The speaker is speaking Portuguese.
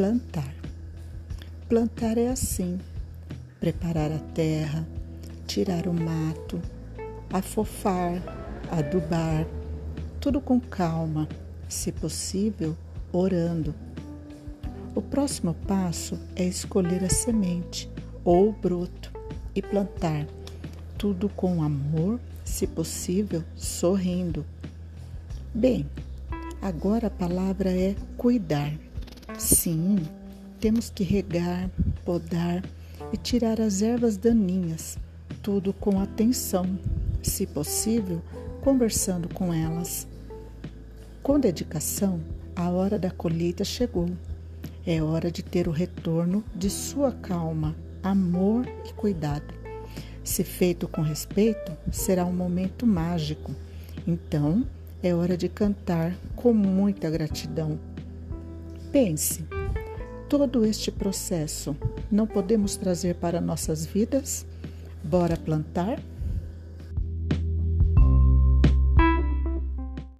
plantar. Plantar é assim: preparar a terra, tirar o mato, afofar, adubar, tudo com calma, se possível, orando. O próximo passo é escolher a semente ou o broto e plantar, tudo com amor, se possível, sorrindo. Bem, agora a palavra é cuidar. Sim, temos que regar, podar e tirar as ervas daninhas, tudo com atenção, se possível, conversando com elas. Com dedicação, a hora da colheita chegou. É hora de ter o retorno de sua calma, amor e cuidado. Se feito com respeito, será um momento mágico. Então, é hora de cantar com muita gratidão Pense, todo este processo não podemos trazer para nossas vidas? Bora plantar?